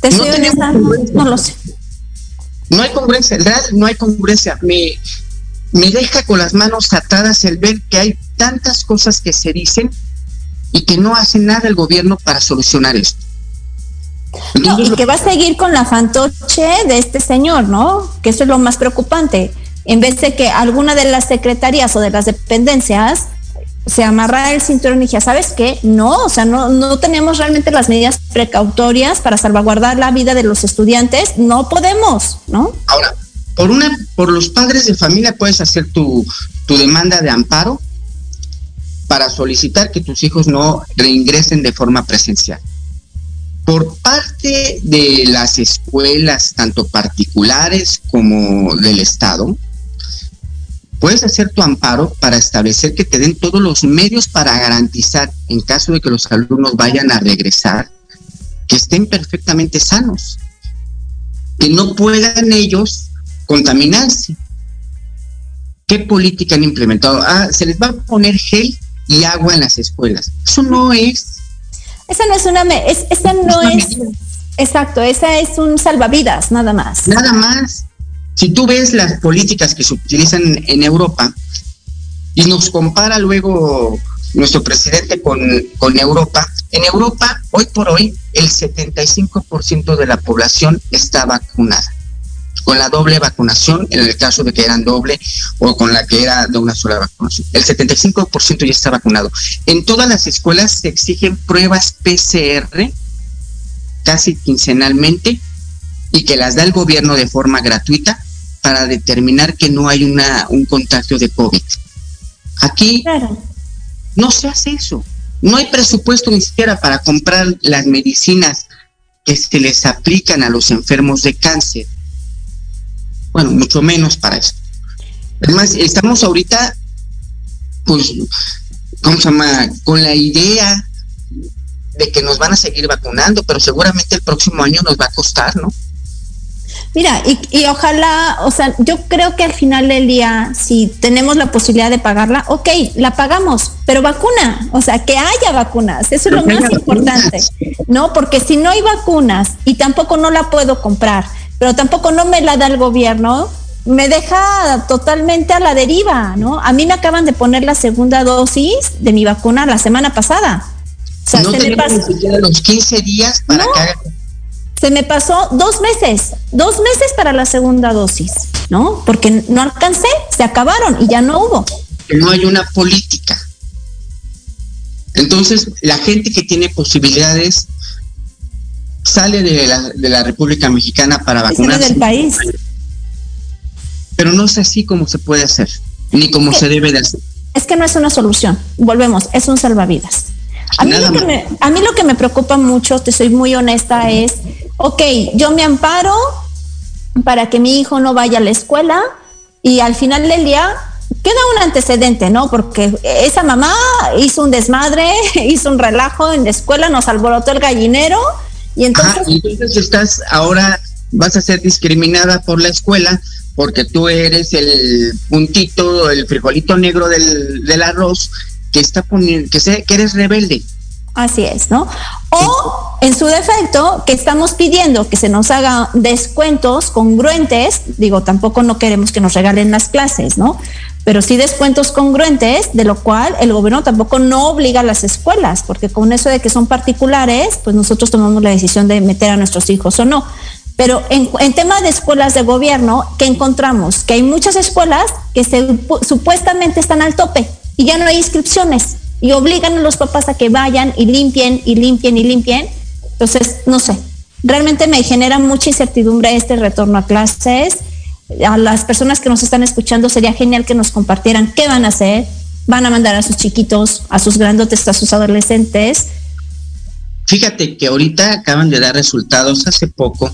Te No soy honesta, no lo sé. No hay congruencia, no hay congruencia. Me, me deja con las manos atadas el ver que hay tantas cosas que se dicen y que no hace nada el gobierno para solucionar esto. No, y que va a seguir con la fantoche de este señor, ¿no? Que eso es lo más preocupante. En vez de que alguna de las secretarías o de las dependencias se amarra el cinturón y dije, ¿sabes qué? No, o sea, no, no tenemos realmente las medidas precautorias para salvaguardar la vida de los estudiantes, no podemos, ¿no? Ahora, por una, por los padres de familia puedes hacer tu, tu demanda de amparo para solicitar que tus hijos no reingresen de forma presencial. Por parte de las escuelas, tanto particulares como del Estado, puedes hacer tu amparo para establecer que te den todos los medios para garantizar, en caso de que los alumnos vayan a regresar, que estén perfectamente sanos, que no puedan ellos contaminarse. ¿Qué política han implementado? Ah, se les va a poner gel y agua en las escuelas. Eso no es. Esa no es una, es, esa no es, medida. exacto, esa es un salvavidas, nada más. Nada más. Si tú ves las políticas que se utilizan en Europa y nos compara luego nuestro presidente con, con Europa, en Europa, hoy por hoy, el 75% de la población está vacunada. Con la doble vacunación, en el caso de que eran doble o con la que era de una sola vacunación. El 75% ya está vacunado. En todas las escuelas se exigen pruebas PCR casi quincenalmente y que las da el gobierno de forma gratuita para determinar que no hay una, un contagio de COVID. Aquí Claro. no se hace eso. No hay presupuesto ni siquiera para comprar las medicinas que se les aplican a los enfermos de cáncer. Bueno, mucho menos para eso. Además, estamos ahorita, pues, ¿cómo se llama? Con la idea de que nos van a seguir vacunando, pero seguramente el próximo año nos va a costar, ¿no? Mira, y, y ojalá, o sea, yo creo que al final del día, si tenemos la posibilidad de pagarla, ok, la pagamos, pero vacuna, o sea, que haya vacunas, eso es lo más importante, ¿no? Porque si no hay vacunas y tampoco no la puedo comprar, pero tampoco no me la da el gobierno, me deja totalmente a la deriva, ¿no? A mí me acaban de poner la segunda dosis de mi vacuna la semana pasada. O sea, no se me pasó. ni siquiera los 15 días para No. que hagan Se se me pasó dos meses, dos meses para la segunda dosis, ¿no? Porque no alcancé, se acabaron y ya no hubo. No hay una política. Entonces, la gente que tiene posibilidades sale de la, de la República Mexicana para vacunarse. del país. Pero no es así como se puede hacer, ni como se debe de hacer. Es que no es una solución. Volvemos, es un salvavidas. A mí, lo que me, a mí lo que me preocupa mucho, te soy muy honesta, es, ok, yo me amparo para que mi hijo no vaya a la escuela y al final del día queda un antecedente, ¿no? Porque esa mamá hizo un desmadre, hizo un relajo en la escuela, nos alborotó el gallinero y entonces... entonces estás ahora, vas a ser discriminada por la escuela porque tú eres el puntito, el frijolito negro del, del arroz que está poniendo, que, se, que eres rebelde. Así es, ¿no? O en su defecto, que estamos pidiendo que se nos haga descuentos congruentes, digo, tampoco no queremos que nos regalen las clases, ¿no? Pero sí descuentos congruentes, de lo cual el gobierno tampoco no obliga a las escuelas, porque con eso de que son particulares, pues nosotros tomamos la decisión de meter a nuestros hijos o no. Pero en, en tema de escuelas de gobierno, ¿qué encontramos? Que hay muchas escuelas que supuestamente están al tope y ya no hay inscripciones y obligan a los papás a que vayan y limpien y limpien y limpien. Entonces, no sé, realmente me genera mucha incertidumbre este retorno a clases. A las personas que nos están escuchando sería genial que nos compartieran qué van a hacer. Van a mandar a sus chiquitos, a sus grandotes, a sus adolescentes. Fíjate que ahorita acaban de dar resultados hace poco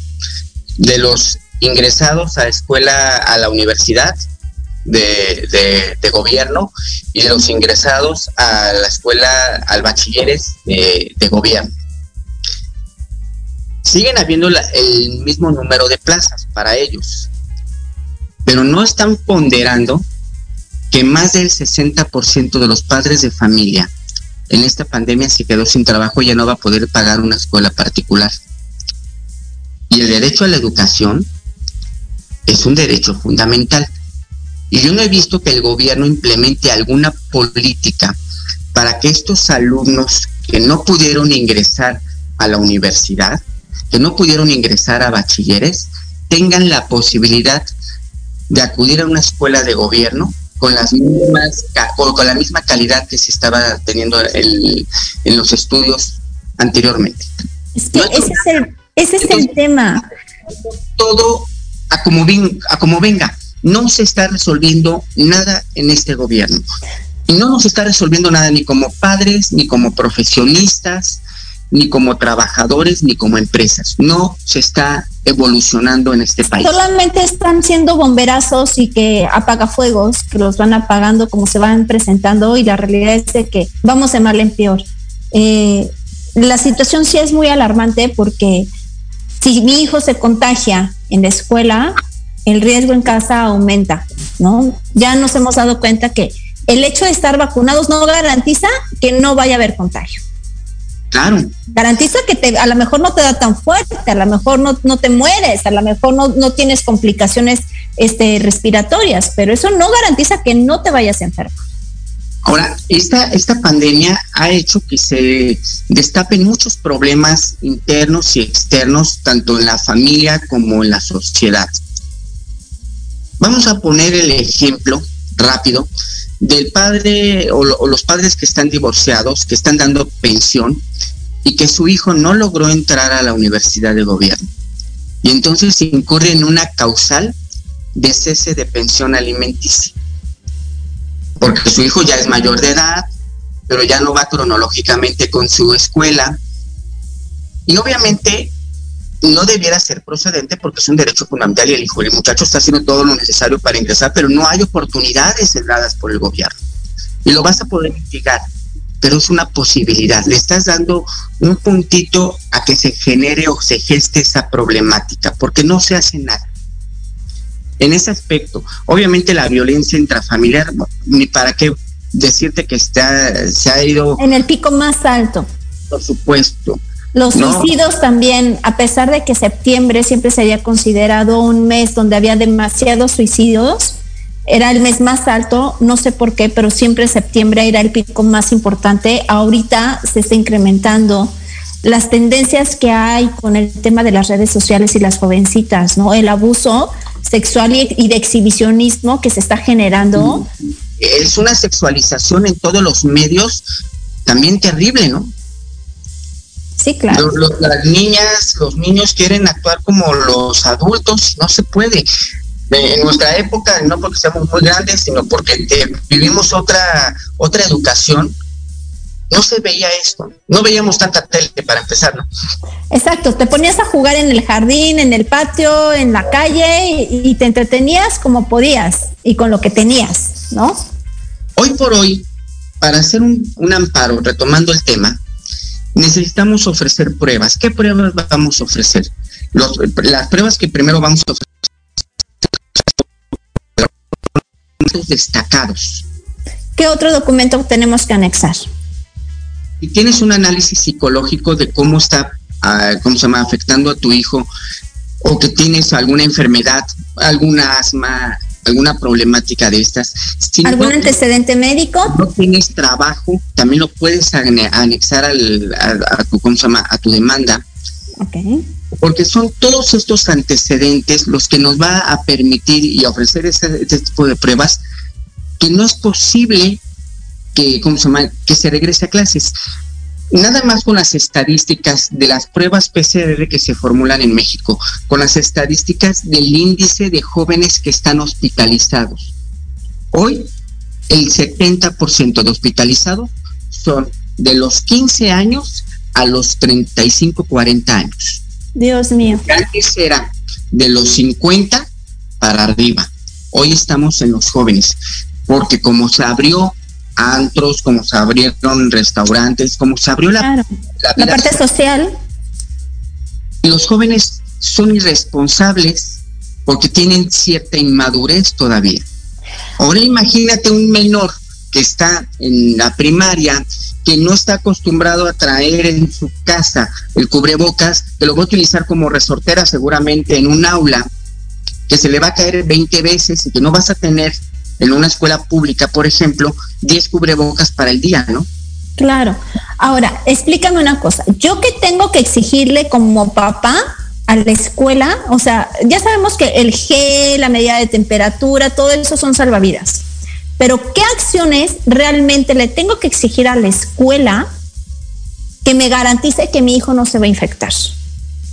de los ingresados a escuela, a la universidad, de, de, gobierno y los ingresados a la escuela, al bachilleres de, de gobierno. Siguen habiendo el mismo número de plazas para ellos, pero no están ponderando que más del 60% de los padres de familia en esta pandemia se quedó sin trabajo y ya no va a poder pagar una escuela particular. Y el derecho a la educación es un derecho fundamental. Y yo no he visto que el gobierno implemente alguna política para que estos alumnos que no pudieron ingresar a la universidad, que no pudieron ingresar a bachilleres, tengan la posibilidad de acudir a una escuela de gobierno con las mismas con la misma calidad que se estaba teniendo en los estudios anteriormente. ese es el, ese es el tema. Todo a como, a como venga no se está resolviendo nada en este gobierno. Y no nos está resolviendo nada ni como padres, ni como profesionistas, ni como trabajadores, ni como empresas. No se está evolucionando en este país. Solamente están siendo bomberazos y que apagafuegos, que los van apagando como se van presentando y la realidad es de que vamos de mal en peor. Eh, la situación sí es muy alarmante porque si mi hijo se contagia en la escuela, el riesgo en casa aumenta, ¿no? Ya nos hemos dado cuenta que el hecho de estar vacunados no garantiza que no vaya a haber contagio. Claro. Garantiza que te, a lo mejor no te da tan fuerte, a lo mejor no, no te mueres, a lo mejor no, no tienes complicaciones este, respiratorias, pero eso no garantiza que no te vayas a enfermar. Ahora, esta, esta pandemia ha hecho que se destapen muchos problemas internos y externos, tanto en la familia como en la sociedad. Vamos a poner el ejemplo rápido del padre o, los padres que están divorciados, que están dando pensión y que su hijo no logró entrar a la universidad de gobierno. Y entonces incurre en una causal de cese de pensión alimenticia. Porque su hijo ya es mayor de edad, pero ya no va cronológicamente con su escuela. Y obviamente no debiera ser procedente porque es un derecho fundamental y el hijo del muchacho está haciendo todo lo necesario para ingresar, pero no hay oportunidades dadas por el gobierno. Y lo vas a poder mitigar, pero es una posibilidad. Le estás dando un puntito a que se genere o se geste esa problemática, porque no se hace nada. En ese aspecto, obviamente la violencia intrafamiliar, ni para qué decirte que está, se ha ido... En el pico más alto. Por supuesto los suicidios también, a pesar de que septiembre siempre se había considerado un mes donde había demasiados suicidios, era el mes más alto, no sé por qué, pero siempre septiembre era el pico más importante. Ahorita se está incrementando las tendencias que hay con el tema de las redes sociales y las jovencitas, ¿no? El abuso sexual y, de exhibicionismo que se está generando. Es una sexualización en todos los medios también terrible, ¿no? Sí, claro. las niñas, los niños quieren actuar como los adultos, no se puede. En nuestra época, no porque seamos muy grandes, sino porque vivimos otra, otra educación, no se veía esto. No veíamos tanta tele para empezar, ¿no? Exacto, te ponías a jugar en el jardín, en el patio, en la calle y, te entretenías como podías y con lo que tenías, ¿no? Hoy por hoy, para hacer un, un amparo, retomando el tema, necesitamos ofrecer pruebas. ¿Qué pruebas vamos a ofrecer? las pruebas que primero vamos a ofrecer destacados. ¿Qué otro documento tenemos que anexar? y tienes un análisis psicológico de cómo está, ah, cómo se llama, afectando a tu hijo, o que tienes alguna enfermedad, alguna asma, alguna problemática de estas. ¿Algún antecedente médico? No tienes trabajo, también lo puedes anexar al, a, tu, ¿cómo se llama? a tu demanda. Okay. Porque son todos estos antecedentes los que nos va a permitir y ofrecer este, este tipo de pruebas que no es posible que, ¿cómo se llama? que se regrese a clases. Nada más con las estadísticas de las pruebas PCR que se formulan en México, con las estadísticas del índice de jóvenes que están hospitalizados. Hoy, el 70% de hospitalizados son de los 15 años a los 35, 40 años. Dios mío. Antes era de los 50 para arriba. Hoy estamos en los jóvenes, porque como se abrió antros, como se abrieron restaurantes, como se abrió la, la, parte social. Los jóvenes son irresponsables porque tienen cierta inmadurez todavía. Ahora imagínate un menor que está en la primaria, que no está acostumbrado a traer en su casa el cubrebocas, que lo va a utilizar como resortera seguramente en un aula, que se le va a caer 20 veces y que no vas a tener en una escuela pública, por ejemplo, 10 cubrebocas para el día, ¿no? Claro. Ahora, explícame una cosa. ¿Yo qué tengo que exigirle como papá a la escuela? O sea, ya sabemos que el gel, la medida de temperatura, todo eso son salvavidas. Pero ¿qué acciones realmente le tengo que exigir a la escuela que me garantice que mi hijo no se va a infectar?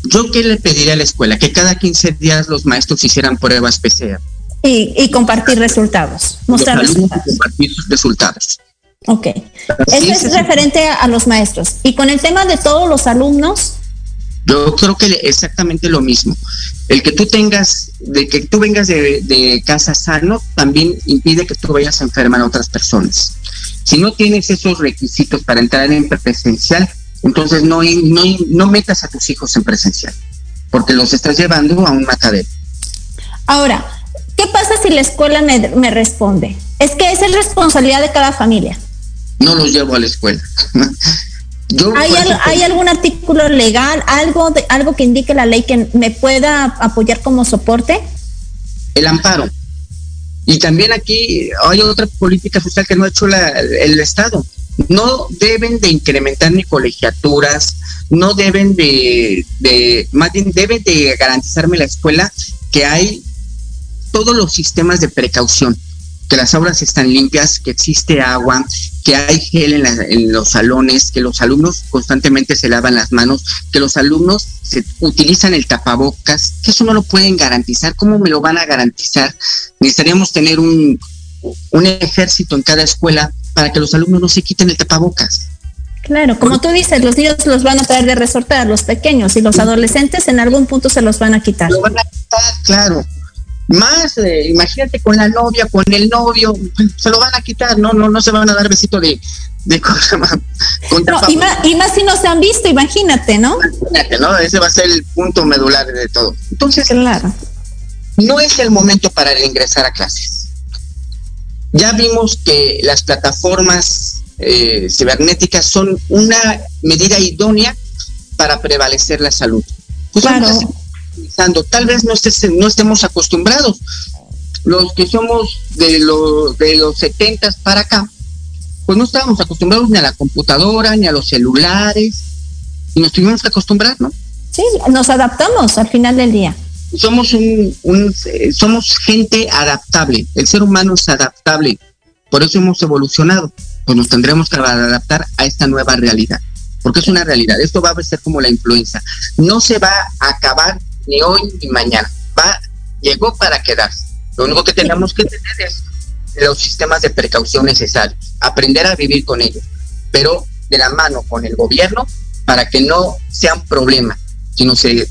¿Yo qué le pediría a la escuela? Que cada 15 días los maestros hicieran pruebas PCR. Y, compartir resultados, mostrar resultados. compartir resultados. Ok. Eso es, referente a los maestros. Y con el tema de todos los alumnos. Yo creo que exactamente lo mismo. El que tú tengas, de que tú vengas de, casa sano, también impide que tú vayas a enfermar a otras personas. Si no tienes esos requisitos para entrar en presencial, entonces no, no, no metas a tus hijos en presencial, porque los estás llevando a un matadero. Ahora, ¿Qué pasa si la escuela me, responde? Es que esa es responsabilidad de cada familia. No los llevo a la escuela. ¿Hay, algún artículo legal, algo, de, algo que indique la ley que me pueda apoyar como soporte? El amparo. Y también aquí hay otra política social que no ha hecho el Estado. No deben de incrementar ni colegiaturas, no deben de, de, más bien deben de garantizarme la escuela que hay todos los sistemas de precaución, que las aulas están limpias, que existe agua, que hay gel en, los salones, que los alumnos constantemente se lavan las manos, que los alumnos se utilizan el tapabocas, que eso no lo pueden garantizar. ¿Cómo me lo van a garantizar? Necesitaríamos tener un, un ejército en cada escuela para que los alumnos no se quiten el tapabocas. Claro, como tú dices, los niños los van a traer de resortar, los pequeños y los adolescentes en algún punto se los van a quitar. Lo van a quitar, claro. Más, eh, imagínate con la novia, con el novio, se lo van a quitar, no, no, no se van a dar besito de, de cosa más. y, más, si no se han visto, imagínate, ¿no? Imagínate, ¿no? Ese va a ser el punto medular de todo. Entonces, claro. no es el momento para ingresar a clases. Ya vimos que las plataformas eh, cibernéticas son una medida idónea para prevalecer la salud. Pues claro. Tal vez no, no estemos acostumbrados. Los que somos de, los de los 70 para acá, pues no estábamos acostumbrados ni a la computadora, ni a los celulares. y nos tuvimos que acostumbrar, ¿no? Sí, nos adaptamos al final del día. Somos un, un somos gente adaptable. El ser humano es adaptable. Por eso hemos evolucionado. Pues nos tendremos que adaptar a esta nueva realidad. Porque es una realidad. Esto va a ser como la influenza. No se va a acabar ni hoy ni mañana. Va, llegó para quedarse. Lo único que tenemos que tener es los sistemas de precaución necesarios, aprender a vivir con ellos, pero de la mano con el gobierno para que no sea un problema, sino se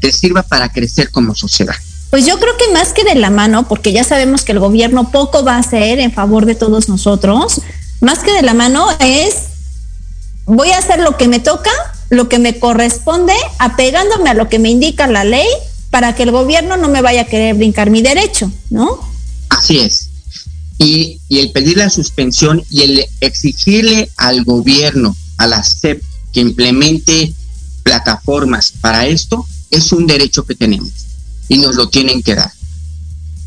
te sirva para crecer como sociedad. Pues yo creo que más que de la mano, porque ya sabemos que el gobierno poco va a hacer en favor de todos nosotros, más que de la mano es, voy a hacer lo que me toca, lo que me corresponde, apegándome a lo que me indica la ley, para que el gobierno no me vaya a querer brincar mi derecho, ¿no? Así es. Y, el pedir la suspensión y el exigirle al gobierno, a la SEP, que implemente plataformas para esto, es un derecho que tenemos y nos lo tienen que dar.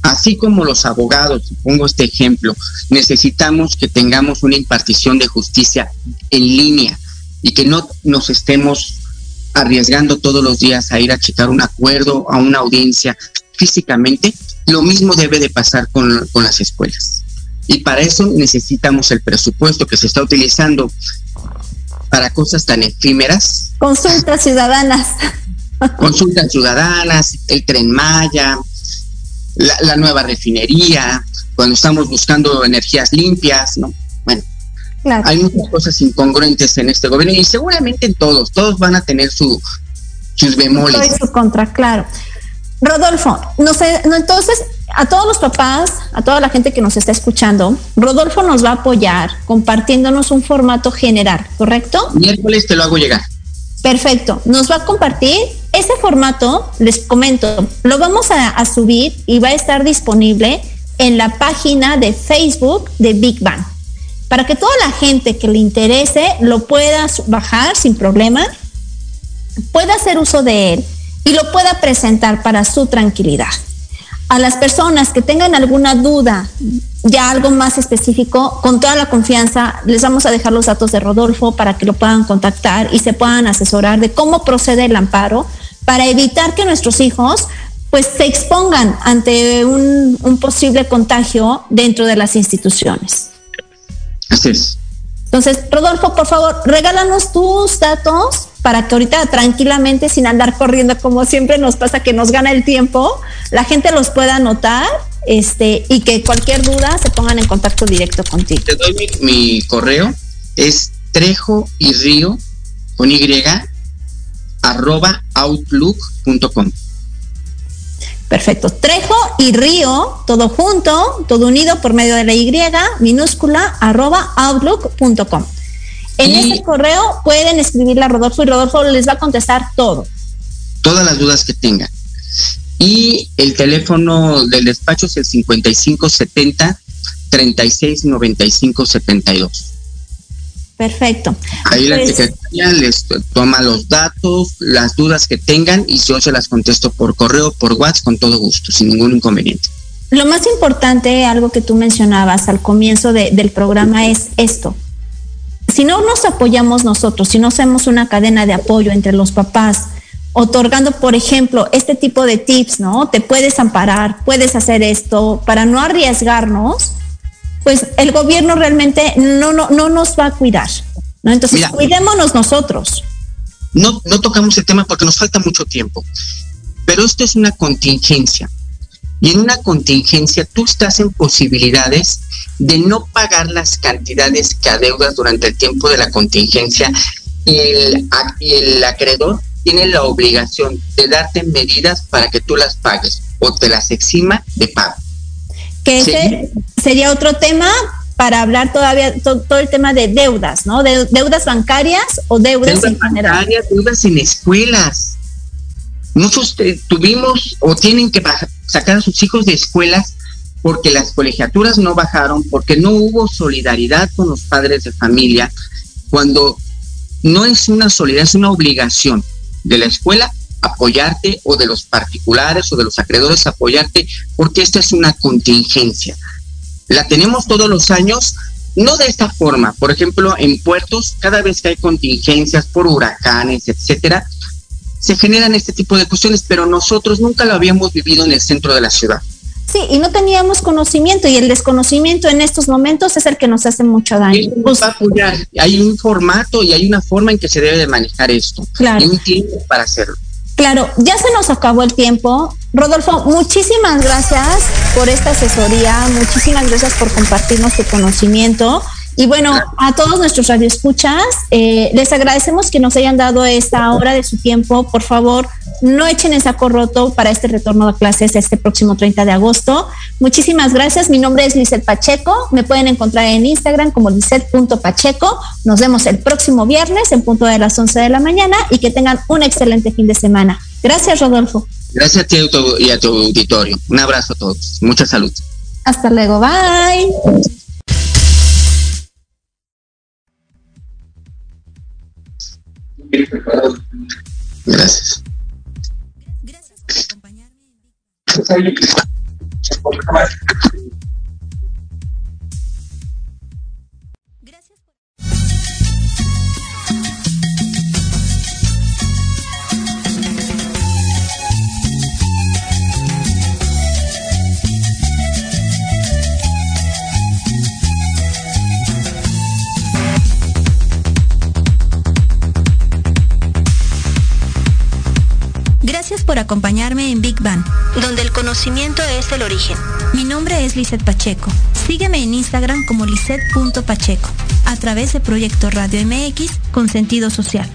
Así como los abogados, pongo este ejemplo, necesitamos que tengamos una impartición de justicia en línea y que no nos estemos arriesgando todos los días a ir a checar un acuerdo, a una audiencia físicamente, lo mismo debe de pasar con, con las escuelas. Y para eso necesitamos el presupuesto que se está utilizando para cosas tan efímeras. Consultas ciudadanas. Consultas ciudadanas, el tren Maya, la, la, nueva refinería, cuando estamos buscando energías limpias, ¿no? Bueno, claro. hay muchas cosas incongruentes en este gobierno y seguramente en todos, todos van a tener su, sus bemoles. Y su contra, claro. Rodolfo, no sé, no, entonces a todos los papás, a toda la gente que nos está escuchando, Rodolfo nos va a apoyar compartiéndonos un formato general, ¿correcto? Miércoles te lo hago llegar. Perfecto, nos va a compartir ese formato, les comento, lo vamos a, a subir y va a estar disponible en la página de Facebook de Big Bang, para que toda la gente que le interese lo pueda bajar sin problema, pueda hacer uso de él y lo pueda presentar para su tranquilidad. A las personas que tengan alguna duda, ya algo más específico, con toda la confianza, les vamos a dejar los datos de Rodolfo para que lo puedan contactar y se puedan asesorar de cómo procede el amparo para evitar que nuestros hijos pues se expongan ante un, un posible contagio dentro de las instituciones. Así es. Entonces, Rodolfo, por favor, regálanos tus datos para que ahorita tranquilamente, sin andar corriendo, como siempre nos pasa que nos gana el tiempo, la gente los pueda anotar este, y que cualquier duda se pongan en contacto directo contigo. Te doy mi, mi correo, es trejo y río con Y arroba outlook.com. Perfecto. Trejo y Río, todo junto, todo unido por medio de la Y minúscula arroba outlook.com. En y ese correo pueden escribirle a Rodolfo y Rodolfo les va a contestar todo. Todas las dudas que tengan. Y el teléfono del despacho es el 5570 369572. Perfecto. Ahí pues, la secretaria les toma los datos, las dudas que tengan y yo se las contesto por correo, por WhatsApp, con todo gusto, sin ningún inconveniente. Lo más importante, algo que tú mencionabas al comienzo de, del programa, es esto. Si no nos apoyamos nosotros, si no hacemos una cadena de apoyo entre los papás, otorgando, por ejemplo, este tipo de tips, ¿no? Te puedes amparar, puedes hacer esto, para no arriesgarnos, pues el gobierno realmente no, no, no nos va a cuidar. ¿no? Entonces, Mira, cuidémonos nosotros. No, no tocamos el tema porque nos falta mucho tiempo, pero esto es una contingencia. Y en una contingencia tú estás en posibilidades de no pagar las cantidades que adeudas durante el tiempo de la contingencia. El, el acreedor tiene la obligación de darte medidas para que tú las pagues o te las exima de pago que ese sí. sería otro tema para hablar todavía to, todo el tema de deudas, ¿no? De, deudas bancarias o deudas, deudas en general. Bancarias, deudas en escuelas. Muchos eh, tuvimos o tienen que bajar, sacar a sus hijos de escuelas porque las colegiaturas no bajaron, porque no hubo solidaridad con los padres de familia, cuando no es una solidaridad, es una obligación de la escuela apoyarte o de los particulares o de los acreedores apoyarte porque esta es una contingencia. La tenemos todos los años, no de esta forma. Por ejemplo, en puertos, cada vez que hay contingencias por huracanes, etcétera, se generan este tipo de cuestiones, pero nosotros nunca lo habíamos vivido en el centro de la ciudad. Sí, y no teníamos conocimiento y el desconocimiento en estos momentos es el que nos hace mucho daño. Pues, hay un formato y hay una forma en que se debe de manejar esto. Claro. Y un tiempo para hacerlo. Claro, ya se nos acabó el tiempo. Rodolfo, muchísimas gracias por esta asesoría, muchísimas gracias por compartirnos tu conocimiento. Y bueno, a todos nuestros radioescuchas, eh, les agradecemos que nos hayan dado esta hora de su tiempo. Por favor, no echen el saco roto para este retorno a clases este próximo 30 de agosto. Muchísimas gracias. Mi nombre es Lizeth Pacheco. Me pueden encontrar en Instagram como Lizeth.pacheco. Nos vemos el próximo viernes en punto de las 11 de la mañana y que tengan un excelente fin de semana. Gracias, Rodolfo. Gracias a ti y a tu auditorio. Un abrazo a todos. Mucha salud. Hasta luego. Bye. Gracias. Gracias por acompañarme. Gracias por acompañarme en Big Bang, donde el conocimiento es el origen. Mi nombre es Lizeth Pacheco. Sígueme en Instagram como lisette.pacheco, a través de Proyecto Radio MX con sentido social.